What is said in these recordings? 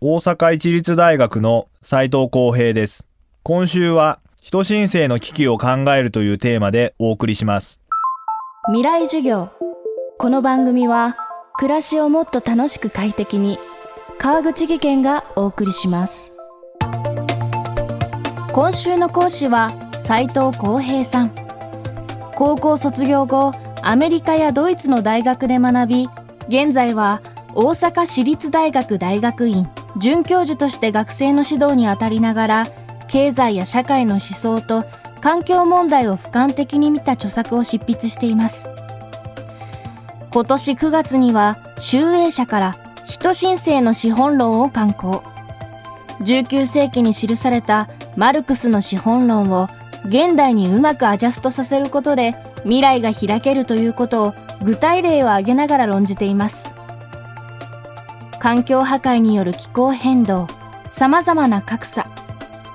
大阪市立大学の斉藤光平です。今週は人申請の危機を考えるというテーマでお送りします。未来授業。この番組は暮らしをもっと楽しく快適に川口義賢がお送りします。今週の講師は斉藤光平さん。高校卒業後アメリカやドイツの大学で学び現在は大阪市立大学大学院。准教授として学生の指導に当たりながら経済や社会の思想と環境問題を俯瞰的に見た著作を執筆しています。今年9月には集英社から人申請の資本論を刊行。19世紀に記されたマルクスの資本論を現代にうまくアジャストさせることで未来が開けるということを具体例を挙げながら論じています。環境破壊による気候変動さまざまな格差。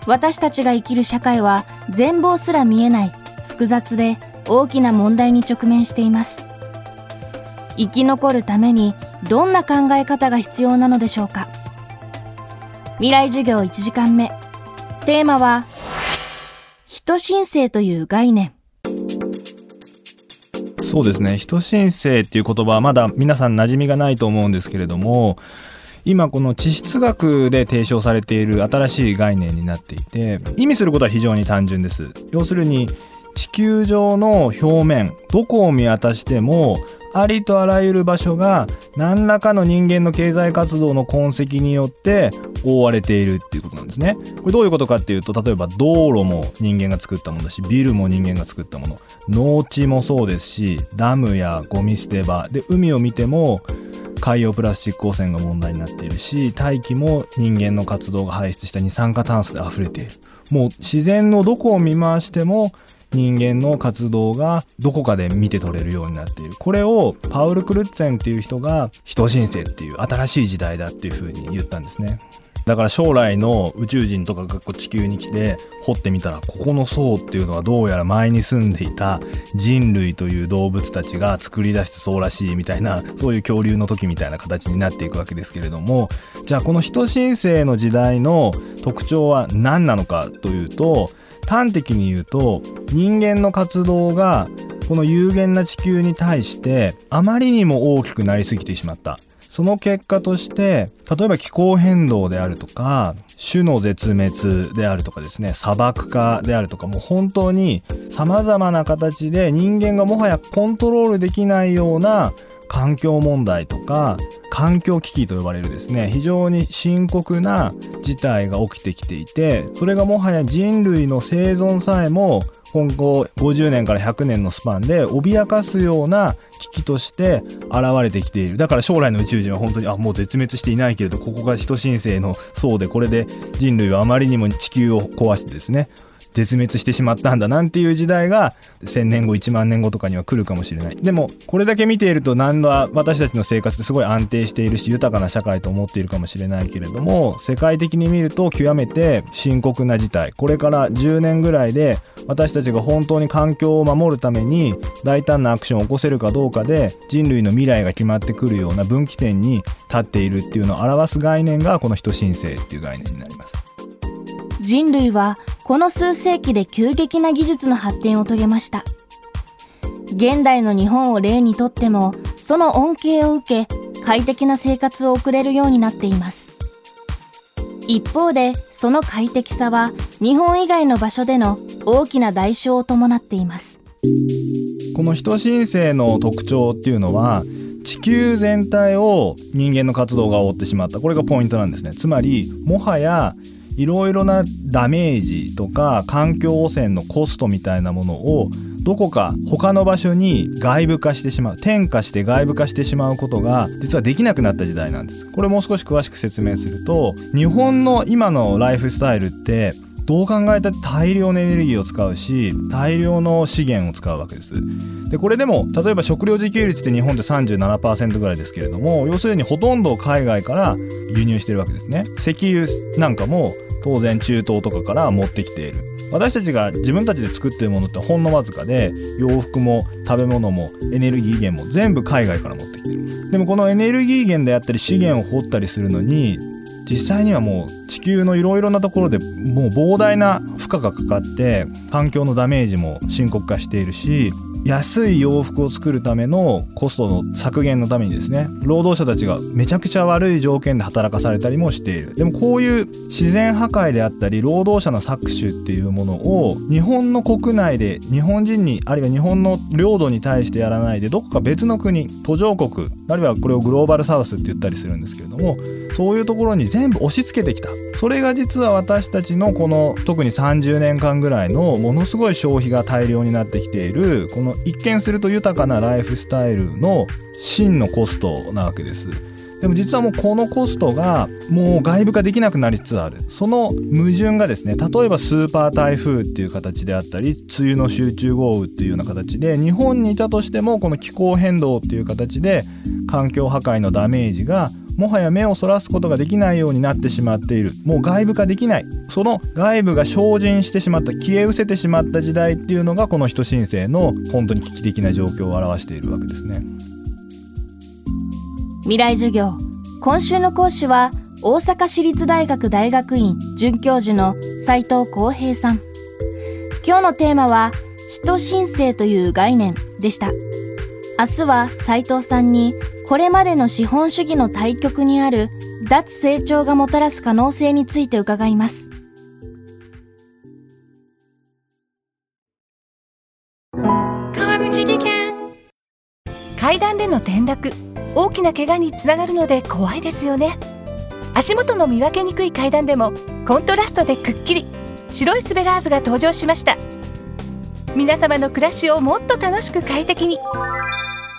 私たちが生きる社会は全貌すら見えない複雑で大きな問題に直面しています。生き残るためにどんな考え方が必要なのでしょうか。未来授業1時間目。テーマは人申請という概念。そうですね。人申請っていう言葉はまだ皆さん馴染みがないと思うんですけれども今この地質学で提唱されている新しい概念になっていて意味することは非常に単純です。要するに地球上の表面どこを見渡してもありとあらゆる場所が何らかの人間の経済活動の痕跡によって覆われているっていうことなんですね。これどういうことかっていうと例えば道路も人間が作ったものだしビルも人間が作ったもの。農地もそうですしダムやゴミ捨て場。で海を見ても海洋プラスチック汚染が問題になっているし大気も人間の活動が排出した二酸化炭素で溢れている。もう自然のどこを見回しても人間の活動がどこかで見て取れるようになっている。これをパウル・クルッツェンっていう人が人申請っていう新しい時代だっていうふうに言ったんですね。だから将来の宇宙人とかが地球に来て掘ってみたらここの層っていうのはどうやら前に住んでいた人類という動物たちが作り出した層らしいみたいなそういう恐竜の時みたいな形になっていくわけですけれどもじゃあこの人申請の時代の特徴は何なのかというと端的に言うと人間の活動がこの有限な地球に対してあまりにも大きくなりすぎてしまった。その結果として例えば気候変動であるとか種の絶滅であるとかですね砂漠化であるとかもう本当に様々な形で人間がもはやコントロールできないような環境問題とか環境危機と呼ばれるですね非常に深刻な事態が起きてきていてそれがもはや人類の生存さえも今後50年から100年のスパンで脅かすような危機として現れてきている。だから将来の宇宙人は本当にあもう絶滅していないけれどここが人申請の層でこれで人類はあまりにも地球を壊してですね絶滅してしまったんだなんていう時代が1000年後1万年後とかには来るかもしれない。でもこれだけ見ていると何は私たちの生活ってすごい安定しているし豊かな社会と思っているかもしれないけれども世界的に見ると極めて深刻な事態。これから10年ぐらいで私たちが本当に環境を守るために大胆なアクションを起こせるかどうかで人類の未来が決まってくるような分岐点に立っているっていうのを表す概念がこの人申請っていう概念になります。人類はこの数世紀で急激な技術の発展を遂げました。現代の日本を例にとってもその恩恵を受け快適な生活を送れるようになっています。一方でその快適さは日本以外の場所での大きな代償を伴っています。この人申請の特徴っていうのは地球全体を人間の活動が覆ってしまった。これがポイントなんですね。つまりもはやいろいろなダメージとか環境汚染のコストみたいなものをどこか他の場所に外部化してしまう転化して外部化してしまうことが実はできなくなった時代なんです。これもう少し詳しく説明すると日本の今のライフスタイルってどう考えたって大量のエネルギーを使うし大量の資源を使うわけです。でこれでも例えば食料自給率って日本で37%ぐらいですけれども要するにほとんど海外から輸入してるわけですね。石油なんかも当然中東とかから持ってきている。私たちが自分たちで作っているものってほんのわずかで洋服も食べ物もエネルギー源も全部海外から持ってきてる。でもこのエネルギー源であったり資源を掘ったりするのに実際にはもう地球のいろいろなところでもう膨大な負荷がかかって環境のダメージも深刻化しているし安い洋服を作るためのコストの削減のためにですね労働者たちがめちゃくちゃ悪い条件で働かされたりもしている。でもこういう自然破壊であったり労働者の搾取っていうものを日本の国内で日本人にあるいは日本の領土に対してやらないでどこか別の国途上国あるいはこれをグローバルサウスって言ったりするんですけれどもそういうところに全部押し付けてきた。それが実は私たちのこの特に30年間ぐらいのものすごい消費が大量になってきているこの一見すると豊かなライフスタイルの真のコストなわけです。でも実はもうこのコストがもう外部化できなくなりつつある。その矛盾がですね例えばスーパー台風っていう形であったり梅雨の集中豪雨っていうような形で日本にいたとしてもこの気候変動っていう形で環境破壊のダメージがもはや目をそらすことができないようになってしまっている。もう外部化できない。その外部が精進してしまった消え失せてしまった時代っていうのがこの人申請の本当に危機的な状況を表しているわけですね。未来授業。今週の講師は大阪市立大学大学院准教授の斉藤浩平さん。今日のテーマは人申請という概念でした。明日は斉藤さんにこれまでの資本主義の対極にある脱成長がもたらす可能性について伺います。川口技研。階段での転落。大きな怪我につながるので怖いですよね。足元の見分けにくい階段でもコントラストでくっきり。白いスベラーズが登場しました。皆様の暮らしをもっと楽しく快適に